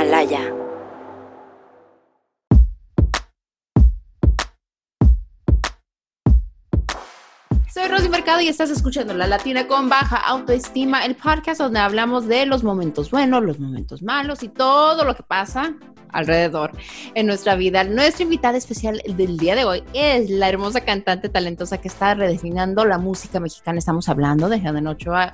Himalaya. Mercado y estás escuchando La Latina con Baja Autoestima, el podcast donde hablamos de los momentos buenos, los momentos malos y todo lo que pasa alrededor en nuestra vida. Nuestra invitada especial del día de hoy es la hermosa cantante talentosa que está redefiniendo la música mexicana. Estamos hablando de Helen Ochoa.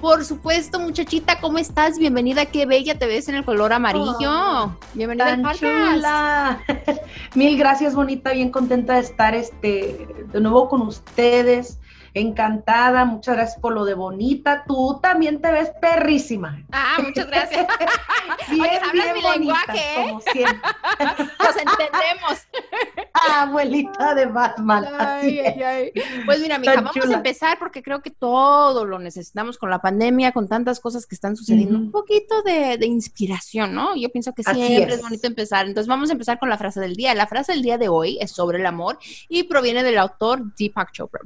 Por supuesto, muchachita, ¿cómo estás? Bienvenida, qué bella te ves en el color amarillo. Oh, Bienvenida al podcast. Mil gracias, bonita, bien contenta de estar este de nuevo con ustedes encantada, muchas gracias por lo de bonita. Tú también te ves perrísima. Ah, muchas gracias. bien, Oye, hablas bien mi bonita, lenguaje, ¿eh? como siempre. Nos entendemos. Ah, abuelita de Batman. Ay, ay, ay. Pues mira, mija, vamos a empezar porque creo que todo lo necesitamos con la pandemia, con tantas cosas que están sucediendo. Un poquito de, de, inspiración, ¿no? Yo pienso que siempre es. es bonito empezar. Entonces vamos a empezar con la frase del día. La frase del día de hoy es sobre el amor y proviene del autor Deepak Chopra.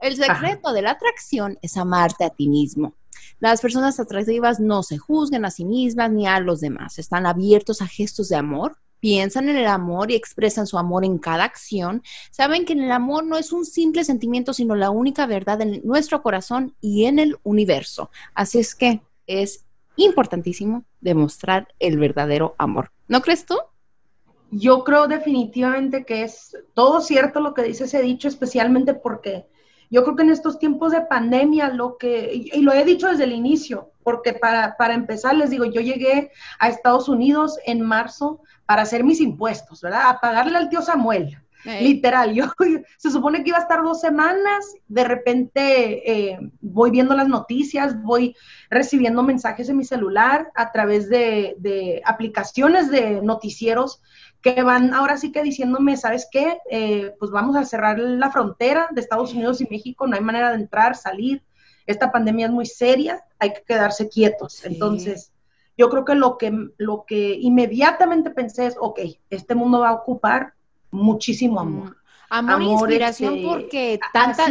El secreto Ajá. de la atracción es amarte a ti mismo. Las personas atractivas no se juzgan a sí mismas ni a los demás. Están abiertos a gestos de amor, piensan en el amor y expresan su amor en cada acción. Saben que el amor no es un simple sentimiento, sino la única verdad en nuestro corazón y en el universo. Así es que es importantísimo demostrar el verdadero amor. ¿No crees tú? Yo creo definitivamente que es todo cierto lo que dice ese dicho, especialmente porque yo creo que en estos tiempos de pandemia, lo que, y lo he dicho desde el inicio, porque para, para empezar les digo, yo llegué a Estados Unidos en marzo para hacer mis impuestos, ¿verdad? A pagarle al tío Samuel. Hey. Literal, yo se supone que iba a estar dos semanas, de repente eh, voy viendo las noticias, voy recibiendo mensajes en mi celular a través de, de aplicaciones de noticieros que van ahora sí que diciéndome, ¿sabes qué? Eh, pues vamos a cerrar la frontera de Estados Unidos y México, no hay manera de entrar, salir, esta pandemia es muy seria, hay que quedarse quietos. Sí. Entonces, yo creo que lo, que lo que inmediatamente pensé es, ok, este mundo va a ocupar muchísimo amor. Amor, e inspiración este, porque tanta,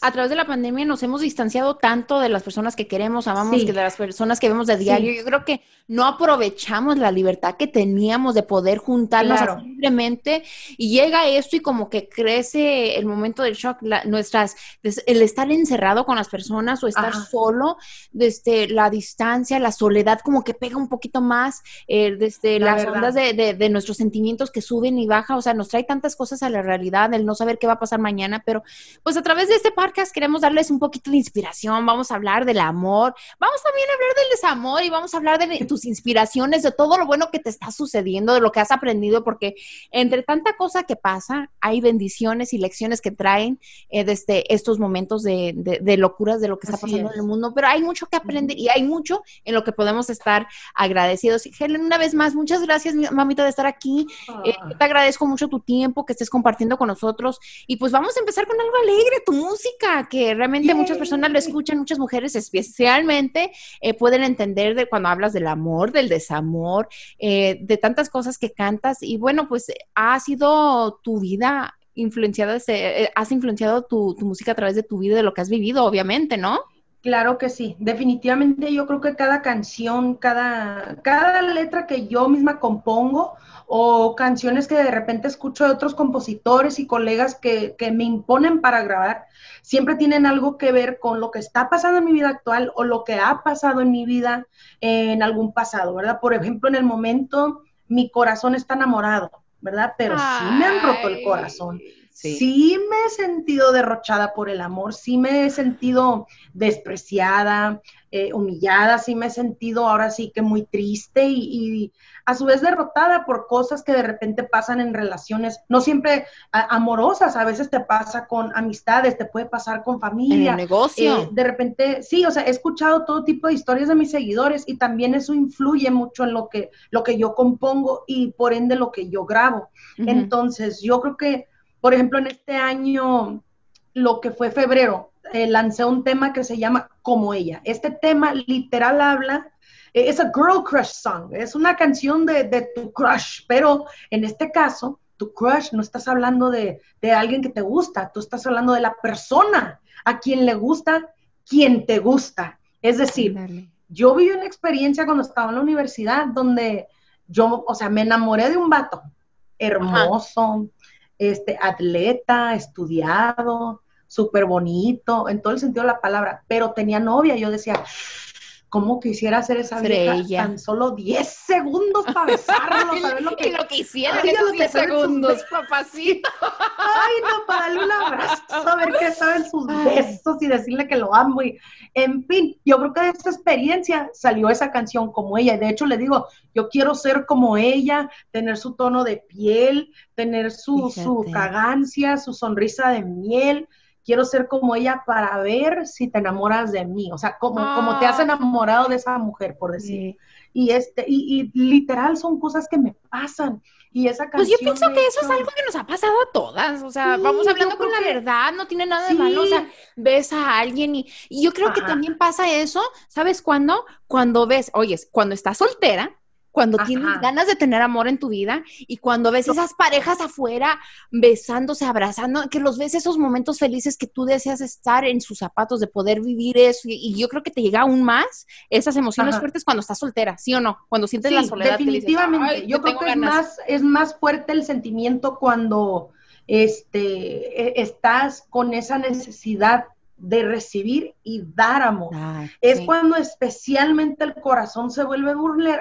a través de la pandemia nos hemos distanciado tanto de las personas que queremos, amamos, sí. que de las personas que vemos de diario. Sí. Yo creo que no aprovechamos la libertad que teníamos de poder juntarnos claro. libremente y llega esto y como que crece el momento del shock, la, nuestras, el estar encerrado con las personas o estar Ajá. solo, desde la distancia, la soledad como que pega un poquito más, eh, desde la las verdad. ondas de, de, de nuestros sentimientos que suben y bajan, o sea, nos trae tantas cosas a la realidad el no saber qué va a pasar mañana, pero pues a través de este podcast queremos darles un poquito de inspiración, vamos a hablar del amor, vamos también a hablar del desamor y vamos a hablar de tus inspiraciones, de todo lo bueno que te está sucediendo, de lo que has aprendido, porque entre tanta cosa que pasa, hay bendiciones y lecciones que traen eh, desde estos momentos de, de, de, locuras de lo que está Así pasando es. en el mundo, pero hay mucho que aprender y hay mucho en lo que podemos estar agradecidos. Helen, una vez más, muchas gracias, mamita, de estar aquí. Eh, te agradezco mucho tu tiempo que estés compartiendo con nosotros. Y pues vamos a empezar con algo alegre, tu música, que realmente muchas personas lo escuchan, muchas mujeres especialmente eh, pueden entender de cuando hablas del amor, del desamor, eh, de tantas cosas que cantas. Y bueno, pues ha sido tu vida influenciada, eh, has influenciado tu, tu música a través de tu vida, de lo que has vivido, obviamente, ¿no? Claro que sí, definitivamente yo creo que cada canción, cada, cada letra que yo misma compongo o canciones que de repente escucho de otros compositores y colegas que, que, me imponen para grabar, siempre tienen algo que ver con lo que está pasando en mi vida actual o lo que ha pasado en mi vida en algún pasado, ¿verdad? Por ejemplo, en el momento mi corazón está enamorado, ¿verdad? Pero Ay. sí me han roto el corazón. Sí. sí. me he sentido derrochada por el amor, sí me he sentido despreciada, eh, humillada, sí me he sentido ahora sí que muy triste y, y, a su vez derrotada por cosas que de repente pasan en relaciones, no siempre a, amorosas, a veces te pasa con amistades, te puede pasar con familia. En el negocio. Eh, de repente, sí, o sea, he escuchado todo tipo de historias de mis seguidores y también eso influye mucho en lo que, lo que yo compongo y por ende lo que yo grabo. Uh -huh. Entonces, yo creo que por ejemplo, en este año, lo que fue febrero, eh, lancé un tema que se llama Como ella. Este tema literal habla, eh, es a girl crush song, es una canción de, de, tu crush, pero en este caso, tu crush no estás hablando de, de alguien que te gusta, tú estás hablando de la persona a quien le gusta, quien te gusta. Es decir, Dale. yo viví una experiencia cuando estaba en la universidad donde yo, o sea, me enamoré de un vato hermoso, este, atleta, estudiado, súper bonito, en todo el sentido de la palabra, pero tenía novia. Yo decía, ¿Cómo quisiera hacer esa vieja tan solo 10 segundos para besarlo? Saber lo que, lo que hiciera en esos 10 segundos, papacito. Ay, no, para darle un abrazo, saber qué saben sus besos y decirle que lo amo. Y, en fin, yo creo que de esa experiencia salió esa canción como ella. Y de hecho le digo, yo quiero ser como ella, tener su tono de piel, tener su, su cagancia, su sonrisa de miel quiero ser como ella para ver si te enamoras de mí, o sea, como, como te has ah. enamorado de esa mujer, por decir. Y, este, y, literal son cosas que me pasan. Y esa canción. Pues yo pienso que eso es algo que nos ha pasado a todas. O sea, vamos hablando con la verdad, no tiene nada de malo. O sea, ves a alguien y, yo creo que también pasa eso, ¿sabes cuándo? Cuando ves, oyes, cuando estás soltera, cuando tienes ganas de tener amor en tu vida y cuando ves esas parejas afuera besándose, abrazando, que los ves esos momentos felices que tú deseas estar en sus zapatos, de poder vivir eso. Y, yo creo que te llega aún más esas emociones fuertes cuando estás soltera, ¿sí o no? Cuando sientes la soledad. Definitivamente. yo creo que es más, es más fuerte el sentimiento cuando este, e, estás con esa necesidad de recibir y dar amor. es cuando especialmente el corazón se vuelve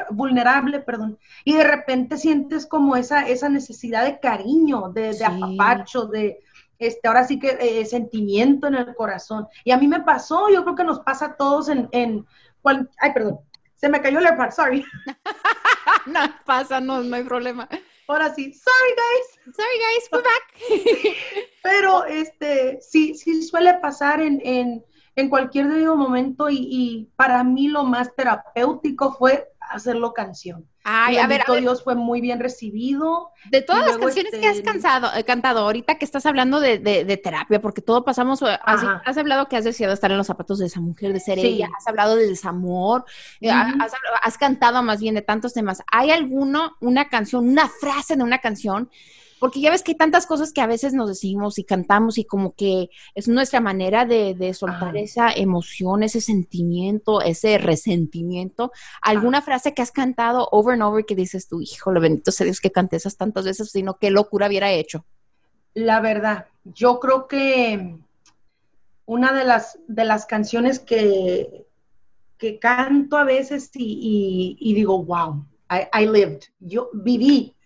vulnerable, perdón, y de repente sientes como esa, esa necesidad de cariño, de, de apapacho, de este, ahora sí que eh, sentimiento en el corazón. Y a mí me pasó, yo creo que nos pasa a todos en, en ay, perdón, se me cayó el par, sorry. no pasa, no, no hay problema. Ahora sí, sorry guys. Sorry guys, we're back. Pero este, sí, sí suele pasar en, en, en cualquier debido momento y, y, para mí lo más terapéutico fue hacerlo canción. Ay, a ver, Dios fue muy bien recibido. De todas las canciones que has este, cansado, eh, cantado, ahorita que estás hablando de, de, terapia, porque todo pasamos, eh, has, hablado que has deseado estar en los zapatos de esa mujer, de ser ella, has hablado de desamor, eh, has, has, cantado más bien de tantos temas. ¿Hay alguno, una canción, una frase de una canción porque ya ves que hay tantas cosas que a veces nos decimos y cantamos y como que es nuestra manera de, soltar esa emoción, ese sentimiento, ese resentimiento. ¿Alguna frase que has cantado over and over que dices tú, híjole, bendito sea Dios que canté esas tantas veces, sino qué locura hubiera hecho? La verdad, yo creo que una de las, de las canciones que, que canto a veces y, digo, wow, I, I lived, yo viví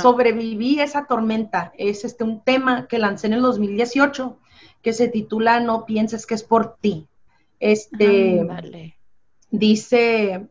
Sobreviví a esa tormenta. Es este un tema que lancé en el 2018 que se titula No pienses que es por ti. Este dice,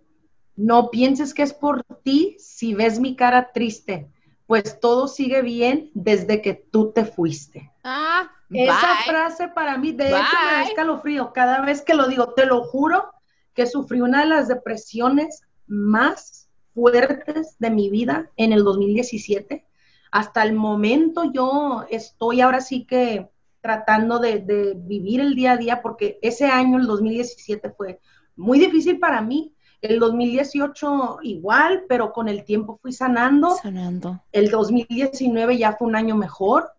no pienses que es por ti si ves mi cara triste, pues todo sigue bien desde que tú te fuiste. Ah, Esa frase para mí, de hecho, me da escalofrío. Cada vez que lo digo, te lo juro que sufrí una de las depresiones más fuertes de mi vida en el 2017. Hasta el momento yo estoy ahora sí que tratando de, vivir el día a día porque ese año, el 2017, fue muy difícil para mí. El 2018 igual, pero con el tiempo fui sanando. Sanando. El 2019 ya fue un año mejor.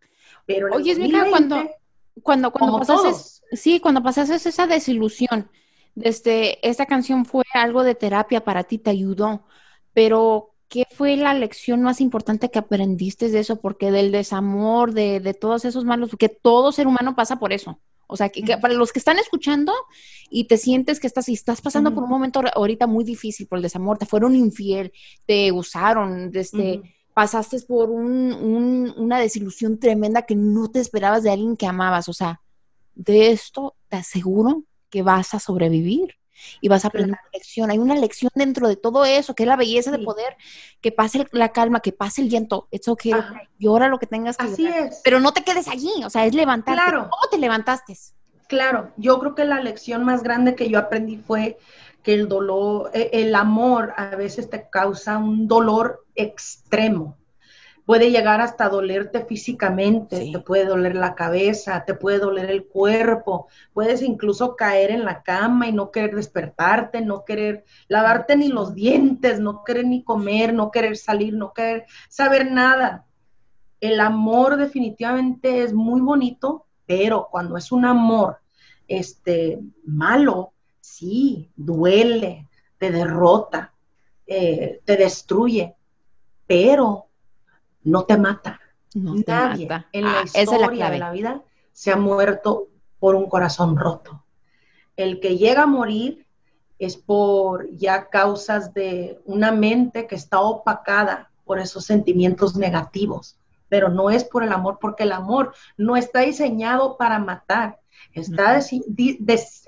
Pero Oye, es cuando, cuando, cuando pasaste, sí, cuando pasaste esa desilusión, desde esta canción fue algo de terapia para ti, te ayudó pero ¿qué fue la lección más importante que aprendiste de eso? Porque del desamor, de, de todos esos malos, porque todo ser humano pasa por eso. O sea, que, para los que están escuchando y te sientes que estás, y estás pasando por un momento ahorita muy difícil por el desamor, te fueron infiel, te usaron, desde, pasaste por un, una desilusión tremenda que no te esperabas de alguien que amabas. O sea, de esto te aseguro que vas a sobrevivir y vas a aprender una lección. Hay una lección dentro de todo eso, que es la belleza de poder, que pase la calma, que pase el llanto. It's okay, llora lo que tengas que Así es. Pero no te quedes allí, o sea, es levantarte. Claro. ¿Cómo te levantaste? Claro, yo creo que la lección más grande que yo aprendí fue que el dolor, e, el amor a veces te causa un dolor extremo puede llegar hasta dolerte físicamente, te puede doler la cabeza, te puede doler el cuerpo, puedes incluso caer en la cama y no querer despertarte, no querer lavarte ni los dientes, no querer ni comer, no querer salir, no querer saber nada. El amor definitivamente es muy bonito, pero cuando es un amor este malo, sí, duele, te derrota, eh, te destruye pero no te mata. Nadie en la ah, historia de la vida se ha muerto por un corazón roto. El que llega a morir es por ya causas de una mente que está opacada por esos sentimientos negativos, pero no es por el amor, porque el amor no está diseñado para matar, está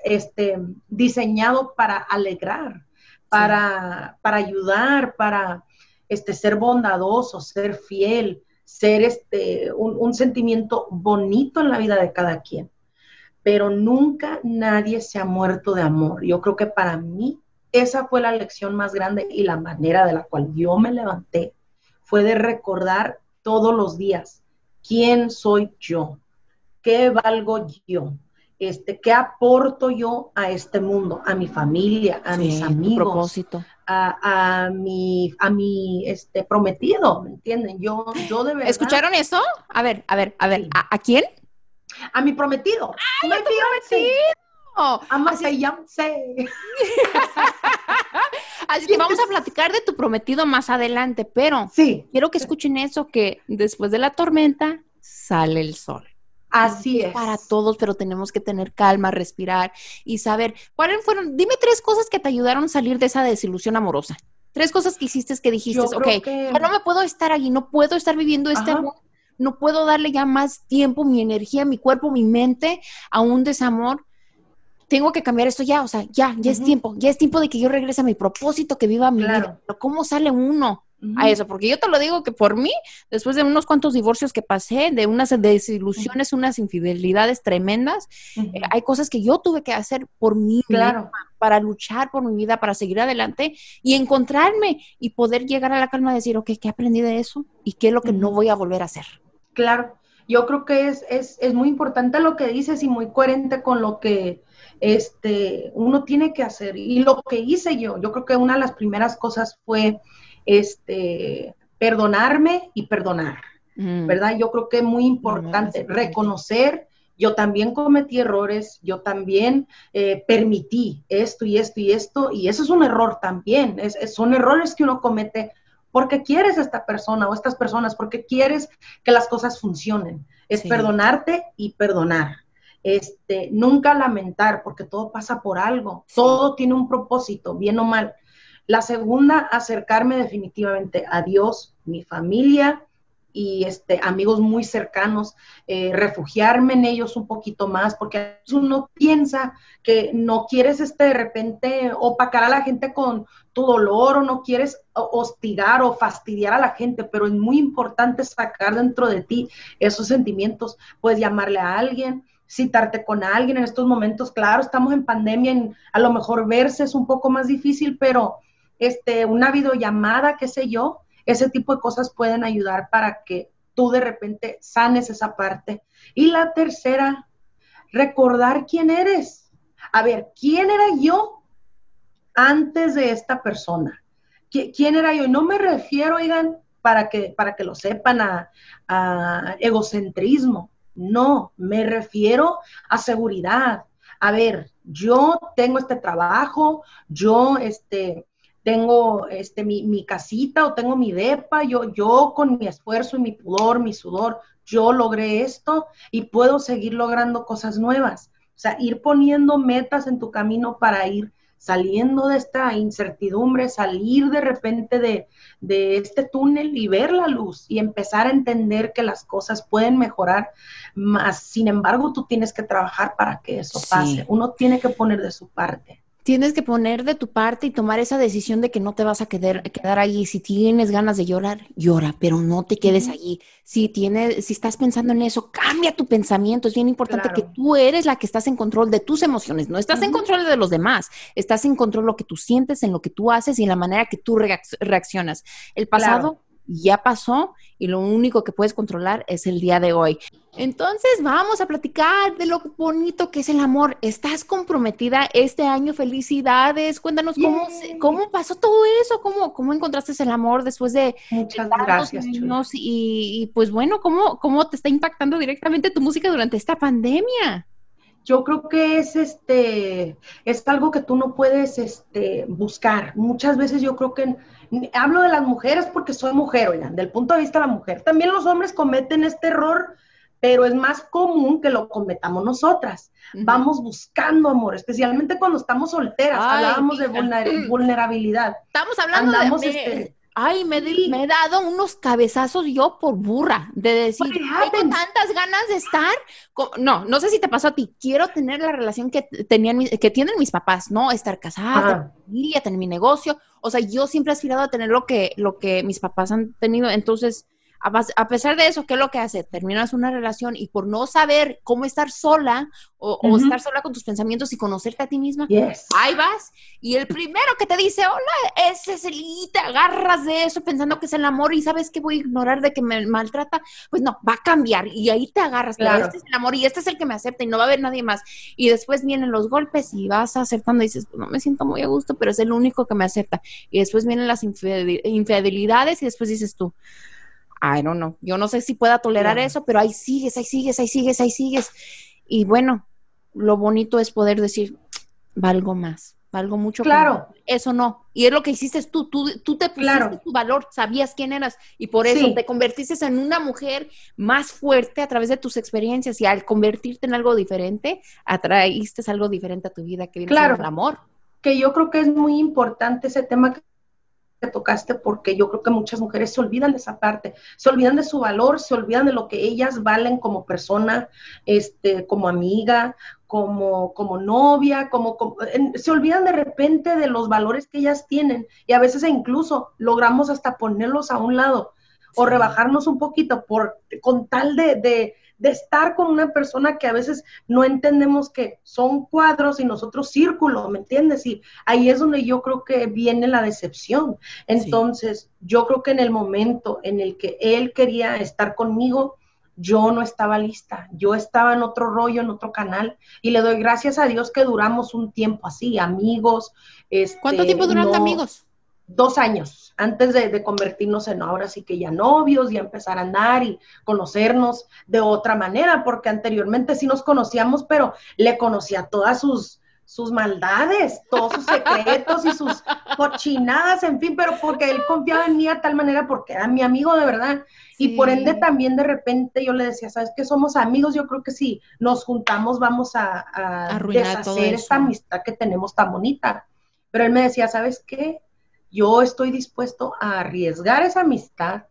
este, diseñado para alegrar, para, para ayudar, para este, ser bondadoso, ser fiel, ser este, un, sentimiento bonito en la vida de cada quien. Pero nunca nadie se ha muerto de amor. Yo creo que para mí esa fue la lección más grande y la manera de la cual yo me levanté fue de recordar todos los días quién soy yo, qué valgo yo, este, qué aporto yo a este mundo, a mi familia, a mis amigos, propósito. A, a, mi, a mi este, prometido, ¿me entienden? Yo, yo de verdad. ¿Escucharon eso? A ver, a ver, a ver, ¿a, quién? A mi prometido. ¡Ay, a tu prometido! Así, Así que vamos a platicar de tu prometido más adelante, pero sí. quiero que escuchen eso, que después de la tormenta sale el sol. Así es. Para todos, pero tenemos que tener calma, respirar y saber cuáles fueron. Dime tres cosas que te ayudaron a salir de esa desilusión amorosa. Tres cosas que hiciste que dijiste, ok, no me puedo estar allí, no puedo estar viviendo este amor, no puedo darle ya más tiempo, mi energía, mi cuerpo, mi mente a un desamor. Tengo que cambiar esto ya, o sea, ya, ya es tiempo, ya es tiempo de que yo regrese a mi propósito, que viva mi vida. Pero ¿cómo sale uno? A eso, porque yo te lo digo que por mí, después de unos cuantos divorcios que pasé, de unas desilusiones, unas infidelidades tremendas, eh, hay cosas que yo tuve que hacer por mí claro. para luchar por mi vida, para seguir adelante y encontrarme y poder llegar a la calma de decir, ok, ¿qué aprendí de eso? ¿Y qué es lo que no voy a volver a hacer? Claro, yo creo que es, es, es muy importante lo que dices y muy coherente con lo que este, uno tiene que hacer. Y lo que hice yo, yo creo que una de las primeras cosas fue este, perdonarme y perdonar, mm. ¿verdad? Yo creo que es muy importante reconocer, yo también cometí errores, yo también eh, permití esto y esto y esto, y eso es un error también, es, son errores que uno comete porque quieres a esta persona o estas personas, porque quieres que las cosas funcionen. Es perdonarte y perdonar. Este, nunca lamentar, porque todo pasa por algo, todo tiene un propósito, bien o mal. La segunda, acercarme definitivamente a Dios, mi familia y este, amigos muy cercanos, eh, refugiarme en ellos un poquito más, porque uno piensa que no quieres este, de repente opacar a la gente con tu dolor o no quieres hostigar o fastidiar a la gente, pero es muy importante sacar dentro de ti esos sentimientos. Puedes llamarle a alguien, citarte con alguien en estos momentos. Claro, estamos en pandemia, a lo mejor verse es un poco más difícil, pero este, una videollamada, qué sé yo, ese tipo de cosas pueden ayudar para que tú de repente sanes esa parte. Y la tercera, recordar quién eres. A ver, ¿quién era yo antes de esta persona? ¿Quién era yo? Y no me refiero, oigan, para que, para que lo sepan, a, a egocentrismo. No, me refiero a seguridad. A ver, yo tengo este trabajo, yo este, tengo este, mi, casita o tengo mi depa, yo, yo con mi esfuerzo y mi pudor, mi sudor, yo logré esto y puedo seguir logrando cosas nuevas. O sea, ir poniendo metas en tu camino para ir saliendo de esta incertidumbre, salir de repente de, de, este túnel y ver la luz y empezar a entender que las cosas pueden mejorar, más sin embargo tú tienes que trabajar para que eso pase, uno tiene que poner de su parte tienes que poner de tu parte y tomar esa decisión de que no te vas a quedar, quedar ahí. Si tienes ganas de llorar, llora, pero no te quedes allí. Si tienes, si estás pensando en eso, cambia tu pensamiento. Es bien importante que tú eres la que estás en control de tus emociones. No estás en control de los demás. Estás en control de lo que tú sientes, en lo que tú haces y en la manera que tú reaccionas. El pasado ya pasó y lo único que puedes controlar es el día de hoy. Entonces vamos a platicar de lo bonito que es el amor. ¿Estás comprometida este año? Felicidades. Cuéntanos cómo, cómo pasó todo eso, cómo, cómo encontraste el amor después de Muchas gracias, años y, y, pues bueno, cómo, cómo te está impactando directamente tu música durante esta pandemia. Yo creo que es este, es algo que tú no puedes este, buscar. Muchas veces yo creo que hablo de las mujeres porque soy mujer, oigan, del punto de vista de la mujer. También los hombres cometen este error, pero es más común que lo cometamos nosotras. Vamos buscando amor, especialmente cuando estamos solteras. Hablábamos de vulnerabilidad. Estamos hablando de, este, Ay, me, me, he dado unos cabezazos yo por burra, de decir, tengo tantas ganas de estar. No, no sé si te pasó a ti. Quiero tener la relación que tenían, que tienen mis papás, ¿no? Estar casada, tener familia, tener mi negocio. O sea, yo siempre he aspirado a tener lo que, lo que mis papás han tenido. Entonces, a, pesar de eso, ¿qué es lo que hace? Terminas una relación y por no saber cómo estar sola o, estar sola con tus pensamientos y conocerte a ti misma, ahí vas. Y el primero que te dice, hola, ese es el y te agarras de eso pensando que es el amor y sabes que voy a ignorar de que me maltrata, pues no, va a cambiar y ahí te agarras. Este es el amor y este es el que me acepta y no va a haber nadie más. Y después vienen los golpes y vas aceptando y dices, pues no me siento muy a gusto, pero es el único que me acepta. Y después vienen las infidelidades y después dices tú, I don't know. Yo no sé si pueda tolerar eso, pero ahí sigues, ahí sigues, ahí sigues, ahí sigues. Y bueno, lo bonito es poder decir, valgo más, valgo mucho. Claro. Eso no. Y es lo que hiciste tú, tú, tú te pusiste tu valor, sabías quién eras y por eso te convertiste en una mujer más fuerte a través de tus experiencias y al convertirte en algo diferente, atraíste algo diferente a tu vida, que viene claro. el amor. Que yo creo que es muy importante ese tema que que tocaste porque yo creo que muchas mujeres se olvidan de esa parte, se olvidan de su valor, se olvidan de lo que ellas valen como persona, este, como amiga, como, como novia, como, se olvidan de repente de los valores que ellas tienen y a veces incluso logramos hasta ponerlos a un lado o rebajarnos un poquito por con tal de de estar con una persona que a veces no entendemos que son cuadros y nosotros círculos, ¿me entiendes? Y ahí es donde yo creo que viene la decepción. Entonces, yo creo que en el momento en el que él quería estar conmigo, yo no estaba lista, yo estaba en otro rollo, en otro canal, y le doy gracias a Dios que duramos un tiempo así, amigos. Este, ¿Cuánto tiempo duraron amigos? Dos años antes de, convertirnos en ahora sí que ya novios, y empezar a andar y conocernos de otra manera, porque anteriormente sí nos conocíamos, pero le conocía todas sus, sus maldades, todos sus secretos y sus cochinadas, en fin, pero porque él confiaba en mí a tal manera porque era mi amigo de verdad. Y por ende también de repente yo le decía, ¿sabes qué? Somos amigos, yo creo que sí, nos juntamos vamos a, a deshacer esta amistad que tenemos tan bonita. Pero él me decía, ¿sabes qué? Yo estoy dispuesto a arriesgar esa amistad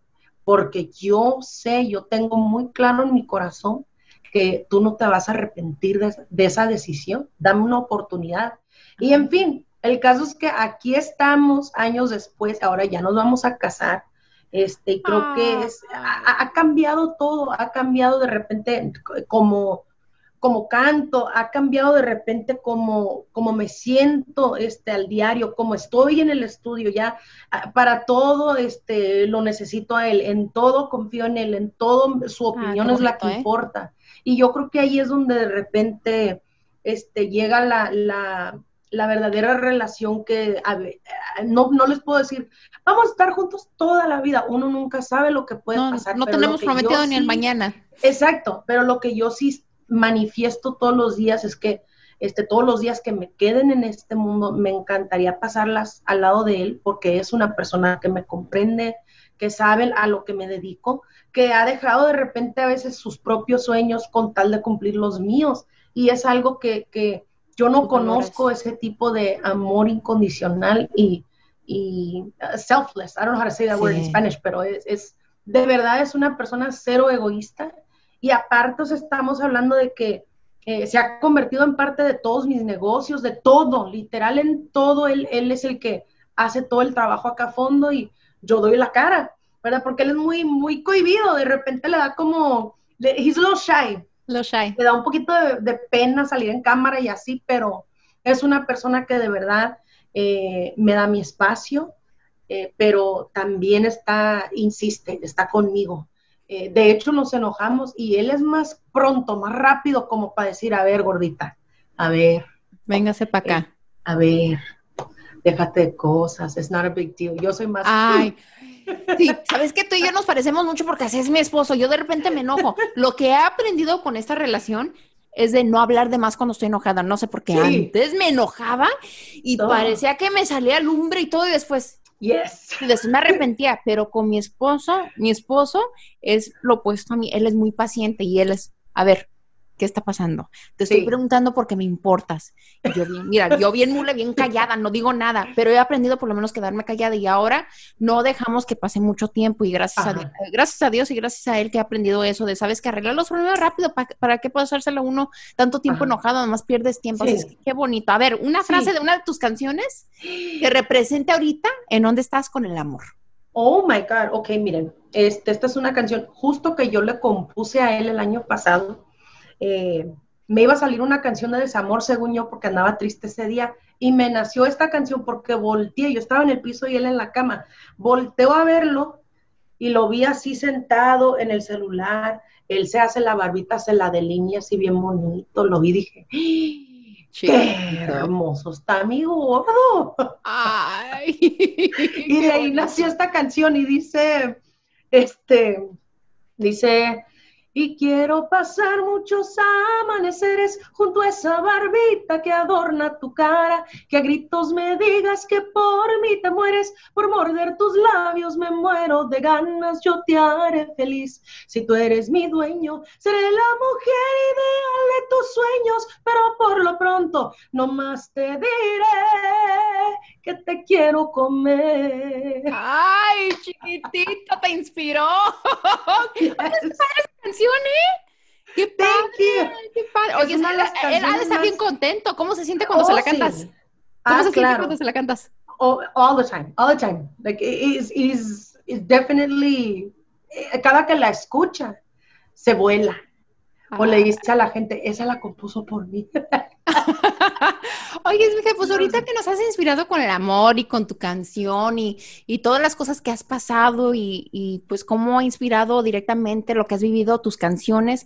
porque yo sé, yo tengo muy claro en mi corazón que tú no te vas a arrepentir de, esa decisión. Dame una oportunidad. Y en fin, el caso es que aquí estamos años después, ahora ya nos vamos a casar. Este, creo que ah. es, ha, cambiado todo, ha cambiado de repente como como canto, ha cambiado de repente como, como me siento este, al diario, como estoy en el estudio, ya ah, para todo este, lo necesito a él, en todo confío en él, en todo su ah, opinión es la que ¿eh? importa. Y yo creo que ahí es donde de repente este, llega la, la, la verdadera relación que no, no les puedo decir, vamos a estar juntos toda la vida, uno nunca sabe lo que puede pasar. No tenemos prometido ni el mañana. Exacto, pero lo que yo sí manifiesto todos los días es que este, todos los días que me queden en este mundo, me encantaría pasarlas al lado de él, porque es una persona que me comprende, que sabe a lo que me dedico, que ha dejado de repente a veces sus propios sueños con tal de cumplir los míos. Y es algo que, que yo no conozco ese tipo de amor incondicional y, y uh, selfless. I don't know how to say that word in Spanish, pero es, es, de verdad es una persona cero egoísta y aparte estamos hablando de que eh, se ha convertido en parte de todos mis negocios, de todo, literal en todo, él, él es el que hace todo el trabajo acá a fondo y yo doy la cara, ¿verdad? Porque él es muy, muy cohibido, de repente le da como, he's a little shy. Lo shy. Le da un poquito de, pena salir en cámara y así, pero es una persona que de verdad eh, me da mi espacio, eh, pero también está, insiste, está conmigo. Eh, de hecho, nos enojamos y él es más pronto, más rápido, como para decir, a ver, gordita, a ver. Véngase para acá. Eh, a ver, déjate de cosas, it's not a big deal. Yo soy más... Ay, sí, sabes que tú y yo nos parecemos mucho porque así es mi esposo. Yo de repente me enojo. Lo que he aprendido con esta relación es de no hablar de más cuando estoy enojada. No sé por qué antes me enojaba y parecía que me salía lumbre y todo y después... Yes. Y después me arrepentía, pero con mi esposo, mi esposo es lo opuesto a mí. Él es muy paciente y él es, a ver, ¿qué está pasando? Te estoy preguntando porque me importas. yo bien, mira, yo bien mule, bien callada, no digo nada, pero he aprendido por lo menos quedarme callada y ahora no dejamos que pase mucho tiempo y gracias, a, gracias a Dios y gracias a Él que he aprendido eso de, sabes, que arreglar los problemas rápido, ¿para, qué puedo hacérselo uno tanto tiempo enojado? Además pierdes tiempo. qué bonito. A ver, una frase de una de tus canciones que represente ahorita en dónde estás con el amor. Oh my God, ok, miren, este, esta es una canción justo que yo le compuse a él el año pasado eh, me iba a salir una canción de desamor, según yo, porque andaba triste ese día. Y me nació esta canción porque volteé, yo estaba en el piso y él en la cama. Volteo a verlo y lo vi así sentado en el celular. Él se hace la barbita, se la delinea así bien bonito. Lo vi y dije, ¡Ah! ¡qué hermoso está mi gordo! Ay. y de ahí nació esta canción y dice, este, dice, y quiero pasar muchos amaneceres junto a esa barbita que adorna tu cara, que a gritos me digas que por mí te mueres, por morder tus labios me muero de ganas, yo te haré feliz. Si tú eres mi dueño, seré la mujer ideal de tus sueños, pero por lo pronto no más te diré que te quiero comer. Ay, chiquitito, te inspiró. canción, ¿eh? ¡Qué padre! ¡Qué padre! Oye, él, ha de estar bien contento. ¿Cómo se siente cuando se la oh, cantas? ¿Cómo ah, se siente cuando se la cantas? Oh, all the time, all the time. Like, is, is, is definitely, eh, cada que la escucha, se vuela. O le dice a la gente, esa la compuso por mí. Oye, pues ahorita que nos has inspirado con el amor y con tu canción y, todas las cosas que has pasado y, y, pues cómo ha inspirado directamente lo que has vivido, tus canciones,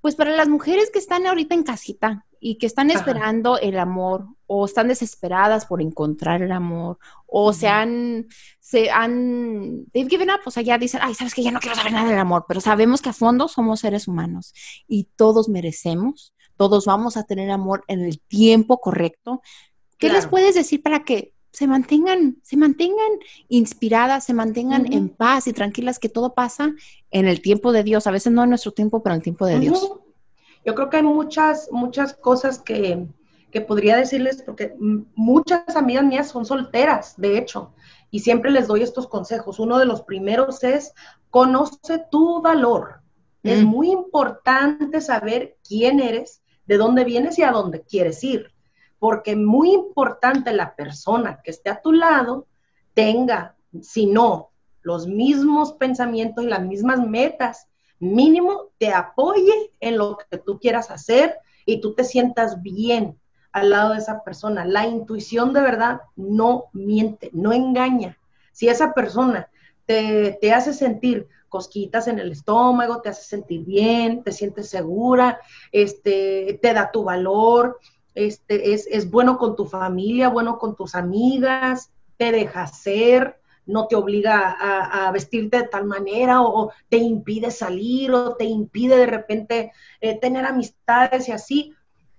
pues para las mujeres que están ahorita en casita y que están esperando el amor o están desesperadas por encontrar el amor o se han, se han, they've given up, o sea, ya dicen, ay, sabes que ya no quiero saber nada del amor, pero sabemos que a fondo somos seres humanos y todos merecemos, todos vamos a tener amor en el tiempo correcto. ¿Qué les puedes decir para que se mantengan, se mantengan inspiradas, se mantengan en paz y tranquilas que todo pasa en el tiempo de Dios, a veces no en nuestro tiempo, pero en el tiempo de Dios? Yo creo que hay muchas, muchas cosas que, podría decirles, porque muchas amigas mías son solteras, de hecho, y siempre les doy estos consejos. Uno de los primeros es, conoce tu valor. Es mm. muy importante saber quién eres, de dónde vienes y a dónde quieres ir, porque muy importante la persona que esté a tu lado tenga, si no, los mismos pensamientos y las mismas metas mínimo te apoye en lo que tú quieras hacer y tú te sientas bien al lado de esa persona. La intuición de verdad no miente, no engaña. Si esa persona te, hace sentir cosquitas en el estómago, te hace sentir bien, te sientes segura, este, te da tu valor, este, es, es bueno con tu familia, bueno con tus amigas, te deja ser, no te obliga a, vestirte de tal manera o, te impide salir o te impide de repente eh, tener amistades y así.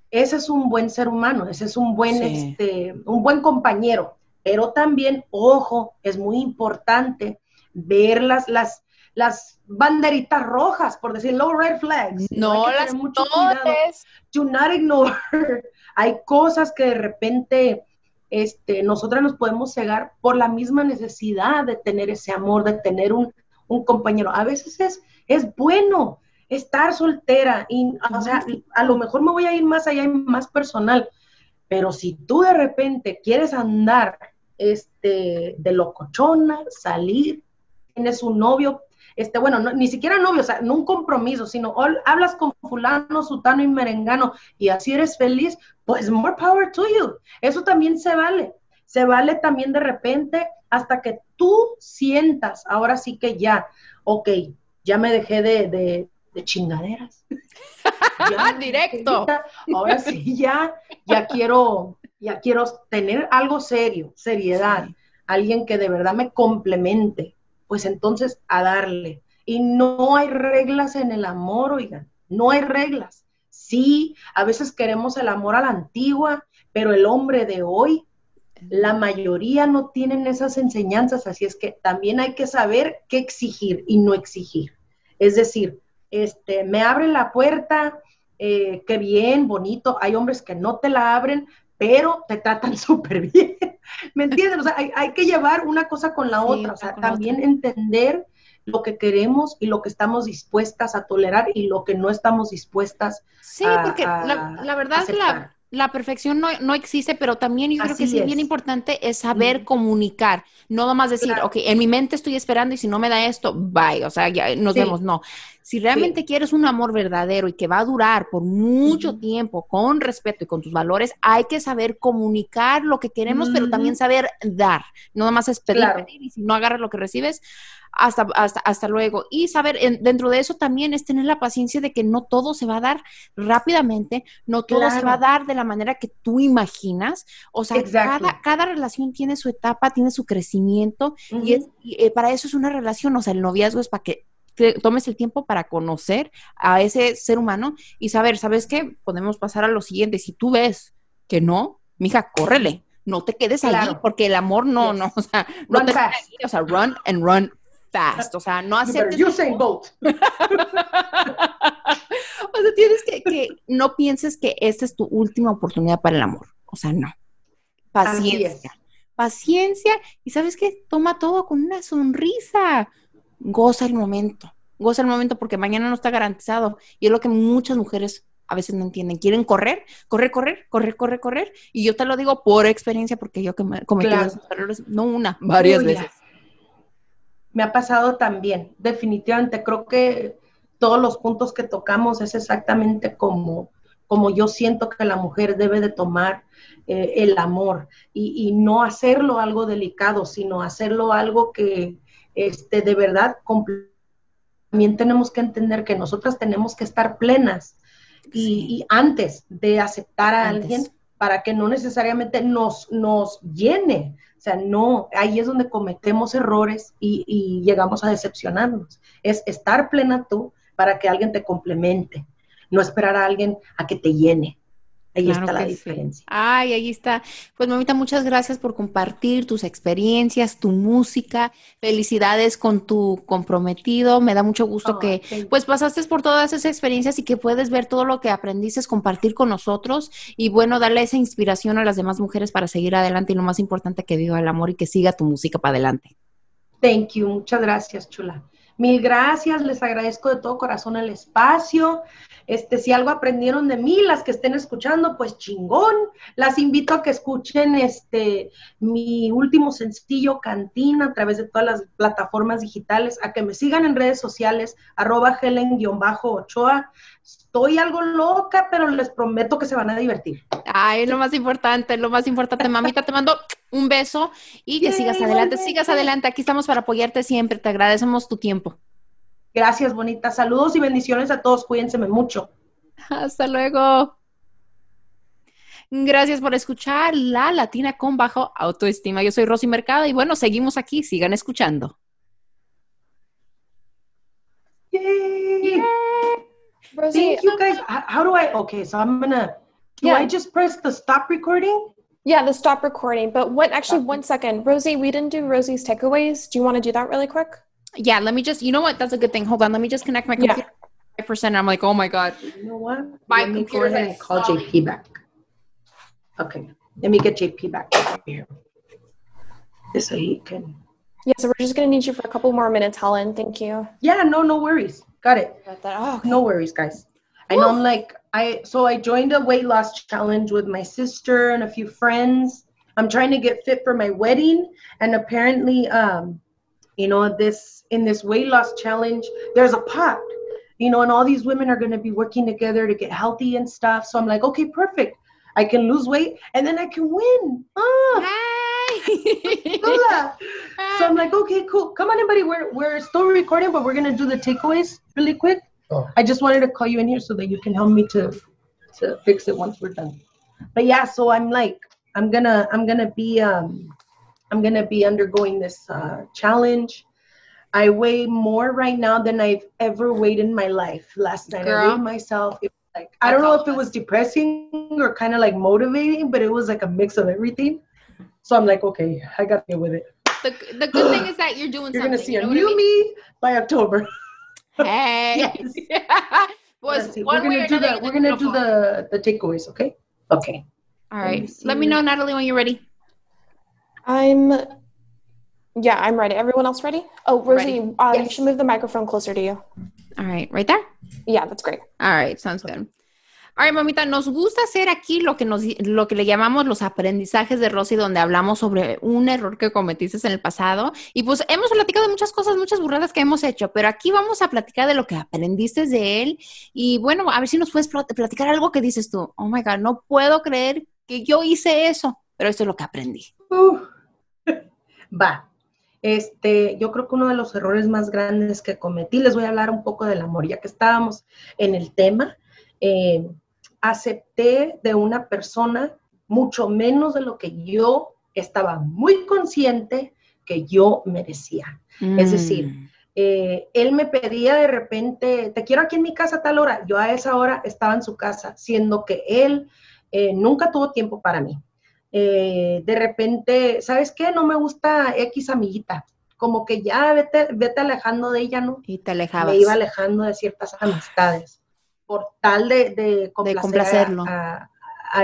Ese es un buen ser humano, ese es un buen, este, un buen compañero. Pero también, ojo, es muy importante ver las, las, las banderitas rojas, por decir, low red flags. No, las mucho Do not ignore. Hay cosas que de repente este, nosotras nos podemos cegar por la misma necesidad de tener ese amor, de tener un, compañero. A veces es, es bueno estar soltera y, o sea, a lo mejor me voy a ir más allá y más personal, pero si tú de repente quieres andar este, de locochona, salir, tienes un novio, este, bueno, ni siquiera novio, o sea, no un compromiso, sino hablas con fulano, sutano y merengano y así eres feliz, pues more power to you. Eso también se vale. Se vale también de repente hasta que tú sientas, ahora sí que ya, ok, ya me dejé de, de, chingaderas. Ya, Directo. ahora sí, ya, ya quiero, ya quiero tener algo serio, seriedad, alguien que de verdad me complemente pues entonces a darle. Y no hay reglas en el amor, oigan, no hay reglas. Sí, a veces queremos el amor a la antigua, pero el hombre de hoy, la mayoría no tienen esas enseñanzas, así es que también hay que saber qué exigir y no exigir. Es decir, este, me abren la puerta, eh, qué bien, bonito, hay hombres que no te la abren, pero te tratan súper bien. ¿Me entiendes? O sea, hay, que llevar una cosa con la otra, o sea, también entender lo que queremos y lo que estamos dispuestas a tolerar y lo que no estamos dispuestas sí, porque la, verdad es la, la perfección no, no, existe, pero también yo creo que sí es bien importante es saber comunicar, no nomás decir, ok, en mi mente estoy esperando y si no me da esto, bye, o sea, ya nos vemos, no. Si realmente quieres un amor verdadero y que va a durar por mucho tiempo con respeto y con tus valores, hay que saber comunicar lo que queremos, pero también saber dar, no nomás es pedir, y si no agarras lo que recibes, hasta, hasta, hasta luego. Y saber, dentro de eso también es tener la paciencia de que no todo se va a dar rápidamente, no todo se va a dar de la manera que tú imaginas. O sea, cada, cada, relación tiene su etapa, tiene su crecimiento y, es, eh, para eso es una relación, o sea, el noviazgo es para que tomes el tiempo para conocer a ese ser humano y saber, ¿sabes qué? Podemos pasar a lo siguiente. Si tú ves que no, mija, córrele. No te quedes ahí porque el amor no, no, o sea, no te o sea, run and run fast, o sea, no hacer... Usain Bolt. o sea, tienes que, que, no pienses que esta es tu última oportunidad para el amor, o sea, no. Paciencia. Paciencia y sabes qué, toma todo con una sonrisa, goza el momento, goza el momento porque mañana no está garantizado y es lo que muchas mujeres a veces no entienden. Quieren correr, correr, correr, correr, correr, correr. Y yo te lo digo por experiencia porque yo que me cometí esos errores, no una, varias veces me ha pasado también. Definitivamente creo que todos los puntos que tocamos es exactamente como, como yo siento que la mujer debe de tomar eh, el amor y, no hacerlo algo delicado, sino hacerlo algo que este, de verdad también tenemos que entender que nosotras tenemos que estar plenas y, antes de aceptar a alguien para que no necesariamente nos, nos llene, sea, no, ahí es donde cometemos errores y, llegamos a decepcionarnos. Es estar plena tú para que alguien te complemente, no esperar a alguien a que te llene. Ahí está la diferencia. Ay, ahí está. Pues mamita, muchas gracias por compartir tus experiencias, tu música. Felicidades con tu comprometido. Me da mucho gusto que pues pasaste por todas esas experiencias y que puedes ver todo lo que aprendiste, compartir con nosotros y bueno, darle esa inspiración a las demás mujeres para seguir adelante y lo más importante que viva el amor y que siga tu música para adelante. Thank you. Muchas gracias, chula. Mil gracias, les agradezco de todo corazón el espacio. Este, si algo aprendieron de mí, las que estén escuchando, pues chingón. Las invito a que escuchen este mi último sencillo Cantina a través de todas las plataformas digitales, a que me sigan en redes sociales, arroba Helen-Ochoa. Estoy algo loca, pero les prometo que se van a divertir. Ay, lo más importante, lo más importante, mamita, te mando un beso y que sigas adelante, sigas adelante. Aquí estamos para apoyarte siempre. Te agradecemos tu tiempo. Gracias, bonita. Saludos y bendiciones a todos. Cuídense mucho. Hasta luego. Gracias por escuchar La Latina con Bajo Autoestima. Yo soy Rosy Mercado y bueno, seguimos aquí. Sigan escuchando. Yay. Thank you guys. How do I? Okay, so I'm gonna. Do I just press the stop recording? Yeah, the stop recording. But what? Actually, one second, Rosie. We didn't do Rosie's takeaways. Do you want to do that really quick? Yeah, let me just, you know what? That's a good thing. Hold on. Let me just connect my computer. Yeah. percent I'm like, oh my God. You know what? My let computer. Go ahead and call JP back. Okay. Let me get JP back here. Just so he can. Yeah, so we're just going to need you for a couple more minutes, Helen. Thank you. Yeah, no, no worries. Got it. Got that. Oh, okay. No worries, guys. I know I'm like, I, so I joined a weight loss challenge with my sister and a few friends. I'm trying to get fit for my wedding. And apparently, um, you know this in this weight loss challenge there's a pot you know and all these women are going to be working together to get healthy and stuff so i'm like okay perfect i can lose weight and then i can win ah. so i'm like okay cool come on everybody we're, we're still recording but we're going to do the takeaways really quick oh. i just wanted to call you in here so that you can help me to to fix it once we're done but yeah so i'm like i'm gonna i'm gonna be um I'm going to be undergoing this uh, challenge. I weigh more right now than I've ever weighed in my life. Last night Girl. I weighed myself. It was like I don't know if it was depressing or kind of like motivating, but it was like a mix of everything. So I'm like, okay, I got to deal with it. The, the good thing is that you're doing you're something. You're gonna see a new I mean? me by October. Hey. yes. pues, we're gonna do the we're gonna do the the takeaways, okay? Okay. All right. Let me know, Natalie, when you're ready. I'm yeah, I'm ready. Everyone else ready? Oh, Rosie, uh, yes. you should move the microphone closer to you. All right, right there? Yeah, that's great. All right, sounds good. All right, mamita, nos gusta hacer aquí lo que, nos, lo que le llamamos los aprendizajes de Rosy, donde hablamos sobre un error que cometiste en el pasado. Y pues hemos platicado muchas cosas, muchas burradas que hemos hecho, pero aquí vamos a platicar de lo que aprendiste de él. Y bueno, a ver si nos puedes platicar algo que dices tú. Oh my God, no puedo creer que yo hice eso, pero esto es lo que aprendí. Va, este, yo creo que uno de los errores más grandes que cometí, les voy a hablar un poco del amor, ya que estábamos en el tema, eh, acepté de una persona mucho menos de lo que yo estaba muy consciente que yo merecía. Es decir, mm. eh, él me pedía de repente, te quiero aquí en mi casa a tal hora, yo a esa hora estaba en su casa, siendo que él eh, nunca tuvo tiempo para mí. Eh, de repente, ¿sabes qué? No me gusta X amiguita. Como que ya vete, vete alejando de ella, ¿no? Y te alejabas. Me iba alejando de ciertas amistades por tal de, de, complacerlo. A,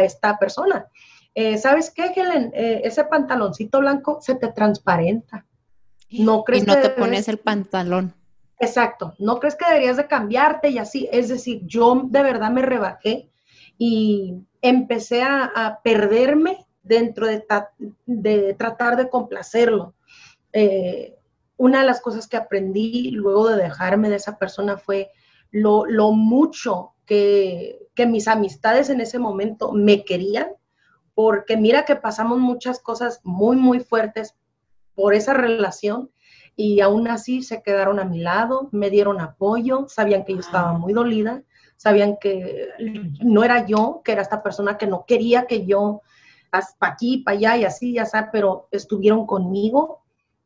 esta persona. Eh, ¿Sabes qué, Helen? Eh, ese pantaloncito blanco se te transparenta. No crees y no te pones el pantalón. Exacto. No crees que deberías de cambiarte y así. Es decir, yo de verdad me rebajé y empecé a perderme dentro de, de tratar de complacerlo. Eh, una de las cosas que aprendí luego de dejarme de esa persona fue lo, mucho que, que, mis amistades en ese momento me querían, porque mira que pasamos muchas cosas muy, muy fuertes por esa relación y aún así se quedaron a mi lado, me dieron apoyo, sabían que yo estaba muy dolida, sabían que no era yo, que era esta persona que no quería que yo para aquí, para allá y así, ya sabes, pero estuvieron conmigo.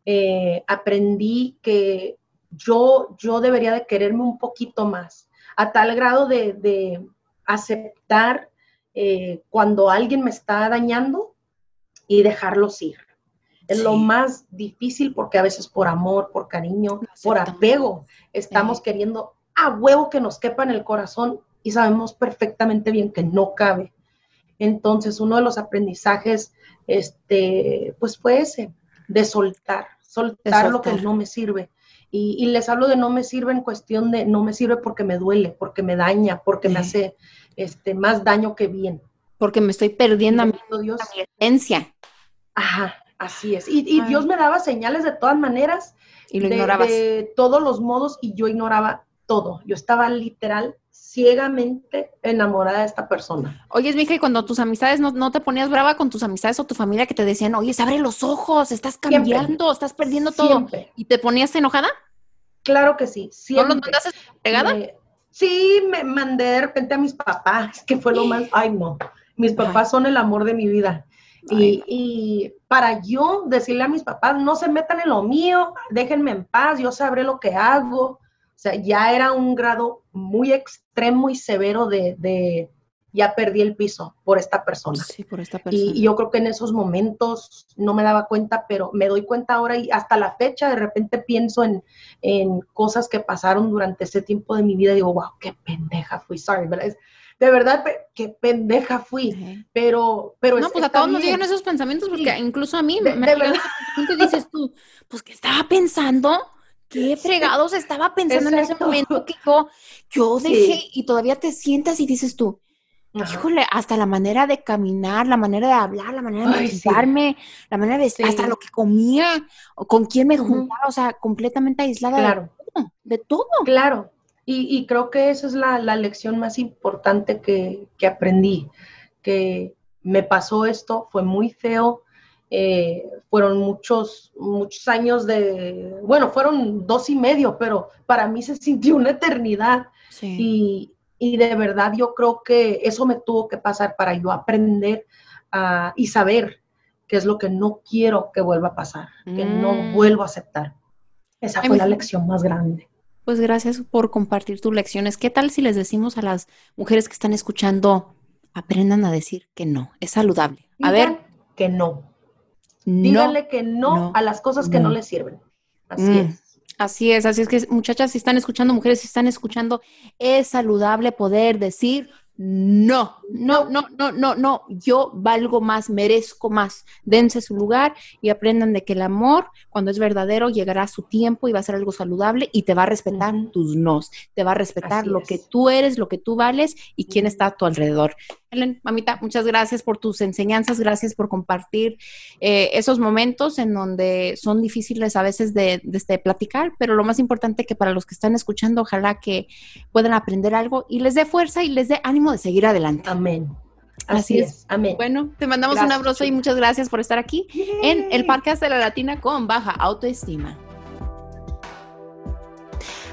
Eh, aprendí que yo, yo debería de quererme un poquito más, a tal grado de, aceptar eh, cuando alguien me está dañando y dejarlos ir. Es lo más difícil porque a veces por amor, por cariño, por apego, estamos queriendo a huevo que nos quepa en el corazón y sabemos perfectamente bien que no cabe. Entonces, uno de los aprendizajes, este, pues fue ese, de soltar, soltar, lo que no me sirve. Y, les hablo de no me sirve en cuestión de no me sirve porque me duele, porque me daña, porque me hace este, más daño que bien. Porque me estoy perdiendo a mi, Dios. esencia. Ajá, así es. Y, Dios me daba señales de todas maneras. Y lo ignorabas. De todos los modos y yo ignoraba todo. Yo estaba literal ciegamente enamorada de esta persona. Oye, mija, y cuando tus amistades no, te ponías brava con tus amistades o tu familia que te decían, oye, abre los ojos, estás cambiando, estás perdiendo todo. ¿Y te ponías enojada? Claro que sí. Siempre. ¿No los mandaste pegada? sí, me mandé de repente a mis papás, que fue lo más, ay no, mis papás son el amor de mi vida. Y, y, para yo decirle a mis papás, no se metan en lo mío, déjenme en paz, yo sabré lo que hago, o sea, ya era un grado muy extremo y severo de, ya perdí el piso por esta persona. Sí, por esta persona. Y, yo creo que en esos momentos no me daba cuenta, pero me doy cuenta ahora y hasta la fecha de repente pienso en, cosas que pasaron durante ese tiempo de mi vida y digo, wow, qué pendeja fui, sorry, ¿verdad? de verdad, qué pendeja fui, pero, pero No, pues a todos nos llegan esos pensamientos, porque incluso a mí me, de verdad. y dices tú, pues, ¿qué estaba pensando? Qué fregados estaba pensando en ese momento que yo, dejé y todavía te sientas y dices tú, híjole, hasta la manera de caminar, la manera de hablar, la manera de sentarme, la manera de hasta lo que comía, o con quién me juntaba, o sea, completamente aislada de, todo, Claro, y, creo que esa es la, lección más importante que, que aprendí, que me pasó esto, fue muy feo, eh, fueron muchos, muchos años de, bueno, fueron dos y medio, pero para mí se sintió una eternidad. Y, de verdad yo creo que eso me tuvo que pasar para yo aprender y saber qué es lo que no quiero que vuelva a pasar, que no mm. vuelvo a aceptar. Esa fue la lección más grande. Pues gracias por compartir tus lecciones. ¿Qué tal si les decimos a las mujeres que están escuchando, aprendan a decir que no, es saludable? A ver. Que no. Díganle que no, a las cosas que no, les sirven. Así mm. es. Así es, así es que muchachas, si están escuchando, mujeres, si están escuchando, es saludable poder decir no, no, no, no, no, no, yo valgo más, merezco más. Dense su lugar y aprendan de que el amor, cuando es verdadero, llegará a su tiempo y va a ser algo saludable y te va a respetar tus nos, te va a respetar lo que tú eres, lo que tú vales y quién está a tu alrededor. Helen, mamita, muchas gracias por tus enseñanzas, gracias por compartir eh, esos momentos en donde son difíciles a veces de, de, este, platicar, pero lo más importante que para los que están escuchando, ojalá que puedan aprender algo y les dé fuerza y les dé ánimo de seguir adelante. Amén. Así, es. Amén. Bueno, te mandamos un abrazo y muchas gracias por estar aquí en el podcast de la Latina con baja autoestima.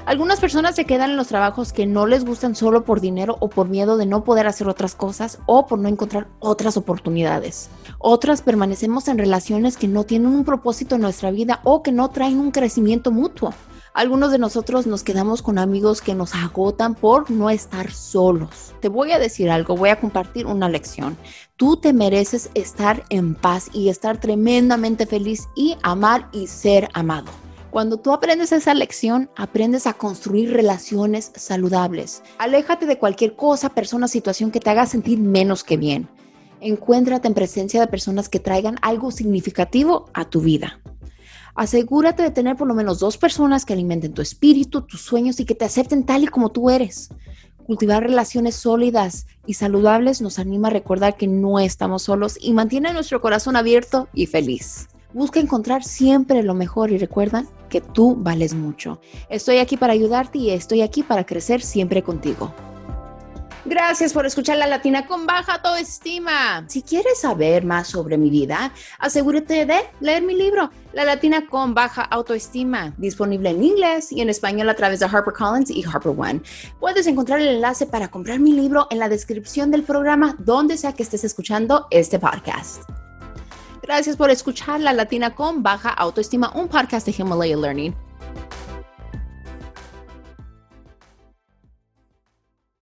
Algunas personas se quedan en los trabajos que no les gustan solo por dinero o por miedo de no poder hacer otras cosas o por no encontrar otras oportunidades. Otras permanecemos en relaciones que no tienen un propósito en nuestra vida o que no traen un crecimiento mutuo. Algunos de nosotros nos quedamos con amigos que nos agotan por no estar solos. Te voy a decir algo, voy a compartir una lección. Tú te mereces estar en paz y estar tremendamente feliz y amar y ser amado. Cuando tú aprendes esa lección, aprendes a construir relaciones saludables. Aléjate de cualquier cosa, persona, situación que te haga sentir menos que bien. Encuéntrate en presencia de personas que traigan algo significativo a tu vida. Asegúrate de tener por lo menos dos personas que alimenten tu espíritu, tus sueños y que te acepten tal y como tú eres. Cultivar relaciones sólidas y saludables nos anima a recordar que no estamos solos y mantiene nuestro corazón abierto y feliz. Busca encontrar siempre lo mejor y recuerda que tú vales mucho. Estoy aquí para ayudarte y estoy aquí para crecer siempre contigo. Gracias por escuchar La Latina con baja autoestima. Si quieres saber más sobre mi vida, asegúrate de leer mi libro, La Latina con baja autoestima, disponible en inglés y en español a través de HarperCollins y HarperOne. Puedes encontrar el enlace para comprar mi libro en la descripción del programa, donde sea que estés escuchando este podcast. Gracias por escuchar La Latina con baja autoestima, un podcast de Himalaya Learning.